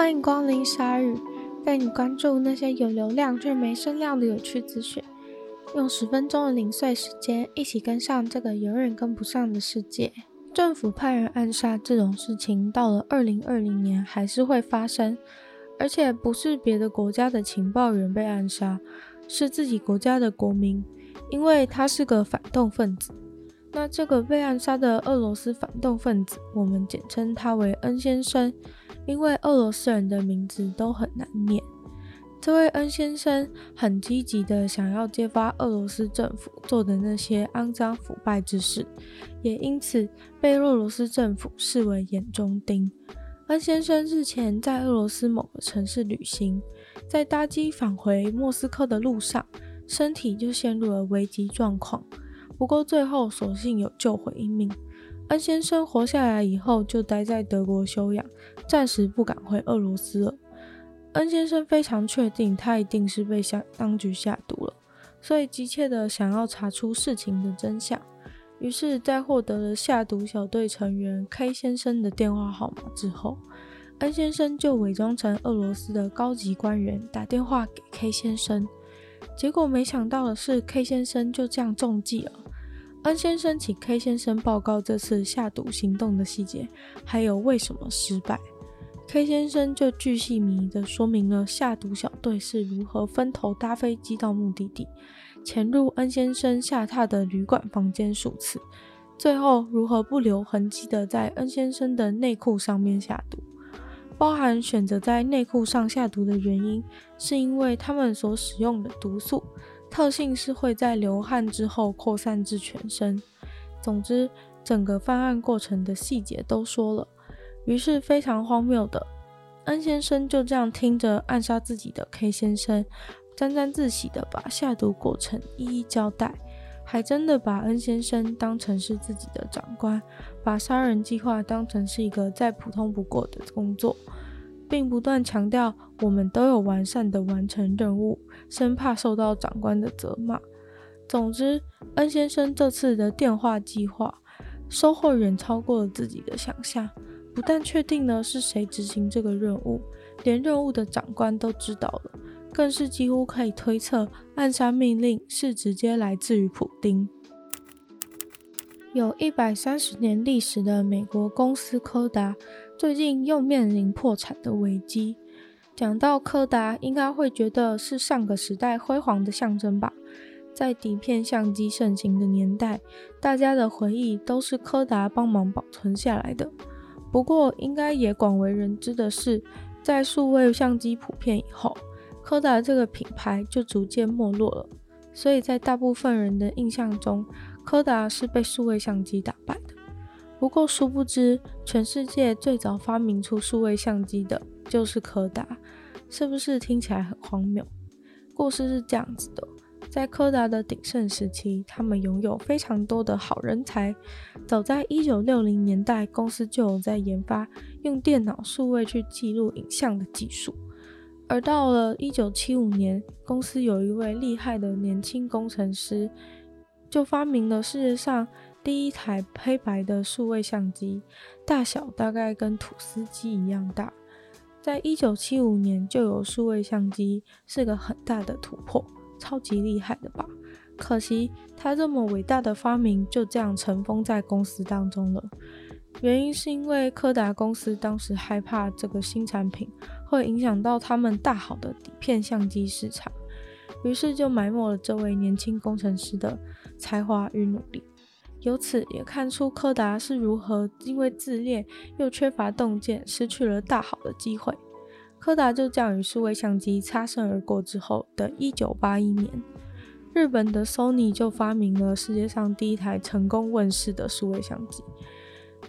欢迎光临鲨语，带你关注那些有流量却没声量的有趣资讯。用十分钟的零碎时间，一起跟上这个永远跟不上的世界。政府派人暗杀这种事情，到了二零二零年还是会发生，而且不是别的国家的情报员被暗杀，是自己国家的国民，因为他是个反动分子。那这个被暗杀的俄罗斯反动分子，我们简称他为恩先生，因为俄罗斯人的名字都很难念。这位恩先生很积极的想要揭发俄罗斯政府做的那些肮脏腐败之事，也因此被俄罗斯政府视为眼中钉。恩先生日前在俄罗斯某个城市旅行，在搭机返回莫斯科的路上，身体就陷入了危机状况。不过最后所幸有救回一命。恩先生活下来以后就待在德国休养，暂时不敢回俄罗斯了。恩先生非常确定他一定是被下当局下毒了，所以急切地想要查出事情的真相。于是，在获得了下毒小队成员 K 先生的电话号码之后，恩先生就伪装成俄罗斯的高级官员打电话给 K 先生。结果没想到的是，K 先生就这样中计了。恩先生请 K 先生报告这次下毒行动的细节，还有为什么失败。K 先生就巨细靡遗地说明了下毒小队是如何分头搭飞机到目的地，潜入恩先生下榻的旅馆房间数次，最后如何不留痕迹地在恩先生的内裤上面下毒。包含选择在内裤上下毒的原因，是因为他们所使用的毒素。特性是会在流汗之后扩散至全身。总之，整个犯案过程的细节都说了。于是，非常荒谬的，N 先生就这样听着暗杀自己的 K 先生，沾沾自喜的把下毒过程一一交代，还真的把 N 先生当成是自己的长官，把杀人计划当成是一个再普通不过的工作。并不断强调，我们都有完善的完成任务，生怕受到长官的责骂。总之，恩先生这次的电话计划收获远超过了自己的想象。不但确定了是谁执行这个任务，连任务的长官都知道了，更是几乎可以推测，暗杀命令是直接来自于普丁。有一百三十年历史的美国公司柯达，最近又面临破产的危机。讲到柯达，应该会觉得是上个时代辉煌的象征吧？在底片相机盛行的年代，大家的回忆都是柯达帮忙保存下来的。不过，应该也广为人知的是，在数位相机普遍以后，柯达这个品牌就逐渐没落了。所以在大部分人的印象中，柯达是被数位相机打败。不过，殊不知，全世界最早发明出数位相机的就是柯达，是不是听起来很荒谬？故事是这样子的：在柯达的鼎盛时期，他们拥有非常多的好人才。早在一九六零年代，公司就有在研发用电脑数位去记录影像的技术。而到了一九七五年，公司有一位厉害的年轻工程师。就发明了世界上第一台黑白的数位相机，大小大概跟吐司机一样大。在一九七五年就有数位相机，是个很大的突破，超级厉害的吧？可惜他这么伟大的发明就这样尘封在公司当中了。原因是因为柯达公司当时害怕这个新产品会影响到他们大好的底片相机市场。于是就埋没了这位年轻工程师的才华与努力，由此也看出柯达是如何因为自恋又缺乏洞见，失去了大好的机会。柯达就这样与数位相机擦身而过之后的一九八一年，日本的 Sony 就发明了世界上第一台成功问世的数位相机。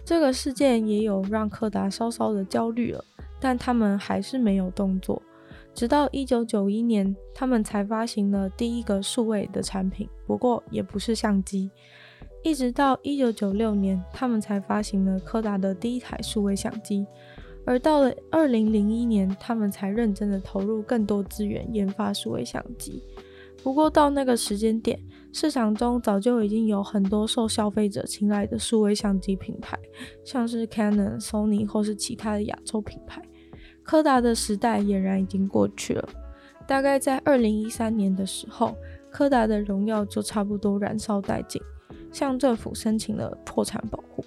这个事件也有让柯达稍稍的焦虑了，但他们还是没有动作。直到一九九一年，他们才发行了第一个数位的产品，不过也不是相机。一直到一九九六年，他们才发行了柯达的第一台数位相机。而到了二零零一年，他们才认真的投入更多资源研发数位相机。不过到那个时间点，市场中早就已经有很多受消费者青睐的数位相机品牌，像是 Canon、Sony 或是其他的亚洲品牌。柯达的时代俨然已经过去了。大概在二零一三年的时候，柯达的荣耀就差不多燃烧殆尽，向政府申请了破产保护。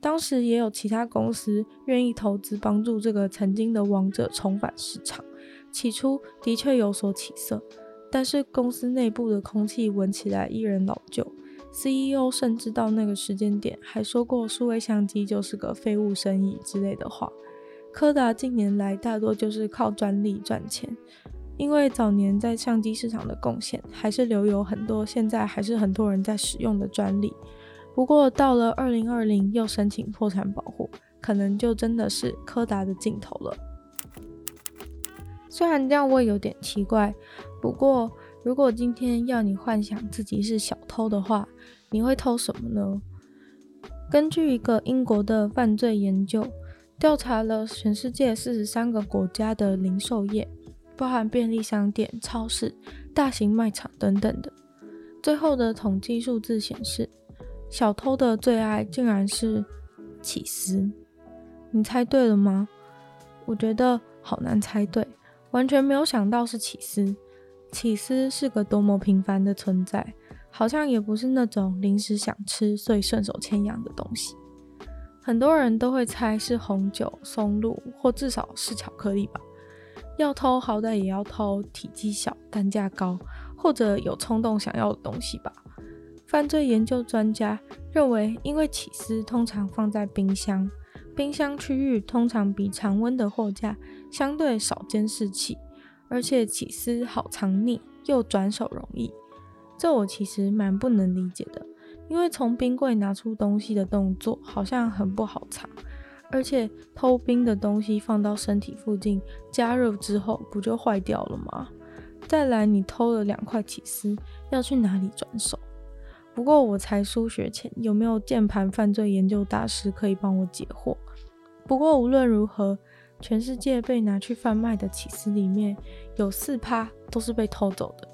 当时也有其他公司愿意投资，帮助这个曾经的王者重返市场。起初的确有所起色，但是公司内部的空气闻起来依然老旧。CEO 甚至到那个时间点还说过数位相机就是个废物生意之类的话。柯达近年来大多就是靠专利赚钱，因为早年在相机市场的贡献还是留有很多现在还是很多人在使用的专利。不过到了二零二零又申请破产保护，可能就真的是柯达的尽头了。虽然这样我也有点奇怪，不过如果今天要你幻想自己是小偷的话，你会偷什么呢？根据一个英国的犯罪研究，调查了全世界四十三个国家的零售业，包含便利商店、超市、大型卖场等等的，最后的统计数字显示，小偷的最爱竟然是起司。你猜对了吗？我觉得好难猜对。完全没有想到是起司，起司是个多么平凡的存在，好像也不是那种临时想吃所以顺手牵羊的东西。很多人都会猜是红酒、松露，或至少是巧克力吧。要偷好歹也要偷体积小、单价高，或者有冲动想要的东西吧。犯罪研究专家认为，因为起司通常放在冰箱。冰箱区域通常比常温的货架相对少监视器，而且起司好藏匿又转手容易，这我其实蛮不能理解的。因为从冰柜拿出东西的动作好像很不好藏，而且偷冰的东西放到身体附近加热之后不就坏掉了吗？再来，你偷了两块起司，要去哪里转手？不过我才疏学浅，有没有键盘犯罪研究大师可以帮我解惑？不过无论如何，全世界被拿去贩卖的起司里面有四趴都是被偷走的，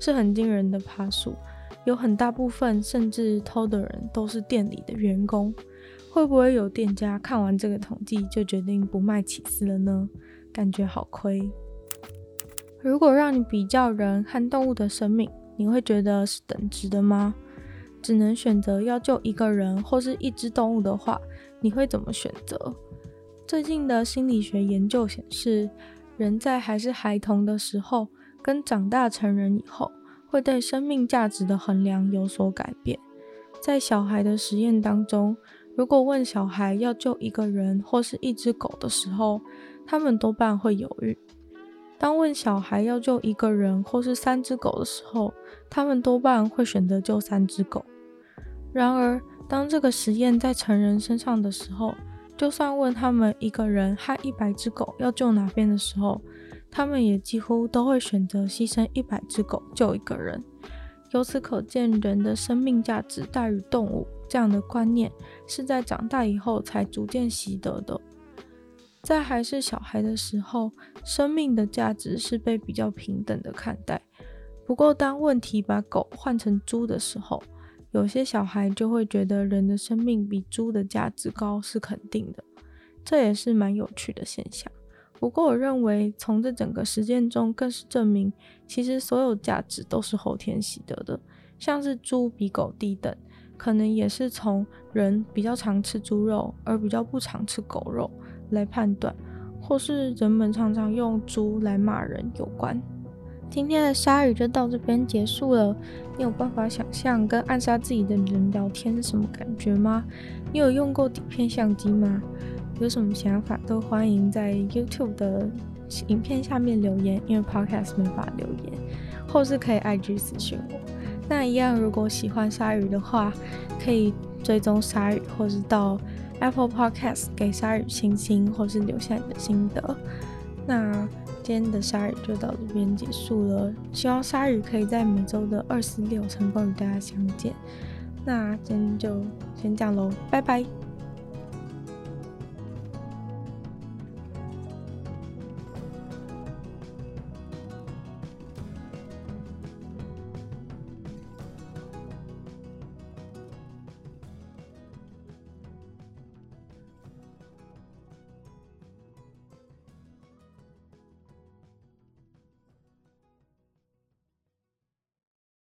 是很惊人的趴数。有很大部分甚至偷的人都是店里的员工。会不会有店家看完这个统计就决定不卖起司了呢？感觉好亏。如果让你比较人和动物的生命，你会觉得是等值的吗？只能选择要救一个人或是一只动物的话，你会怎么选择？最近的心理学研究显示，人在还是孩童的时候，跟长大成人以后，会对生命价值的衡量有所改变。在小孩的实验当中，如果问小孩要救一个人或是一只狗的时候，他们多半会犹豫；当问小孩要救一个人或是三只狗的时候，他们多半会选择救三只狗。然而，当这个实验在成人身上的时候，就算问他们一个人和一百只狗要救哪边的时候，他们也几乎都会选择牺牲一百只狗救一个人。由此可见，人的生命价值大于动物这样的观念是在长大以后才逐渐习得的。在还是小孩的时候，生命的价值是被比较平等的看待。不过，当问题把狗换成猪的时候，有些小孩就会觉得人的生命比猪的价值高是肯定的，这也是蛮有趣的现象。不过我认为从这整个实践中更是证明，其实所有价值都是后天习得的。像是猪比狗低等，可能也是从人比较常吃猪肉而比较不常吃狗肉来判断，或是人们常常用猪来骂人有关。今天的鲨鱼就到这边结束了。你有办法想象跟暗杀自己的人聊天是什么感觉吗？你有用过底片相机吗？有什么想法都欢迎在 YouTube 的影片下面留言，因为 Podcast 没法留言，或是可以 IG 私信我。那一样，如果喜欢鲨鱼的话，可以追踪鲨鱼，或是到 Apple Podcast 给鲨鱼星星，或是留下你的心得。那。今天的鲨鱼就到这边结束了，希望鲨鱼可以在每周的二十六成功与大家相见。那今天就先这样喽，拜拜。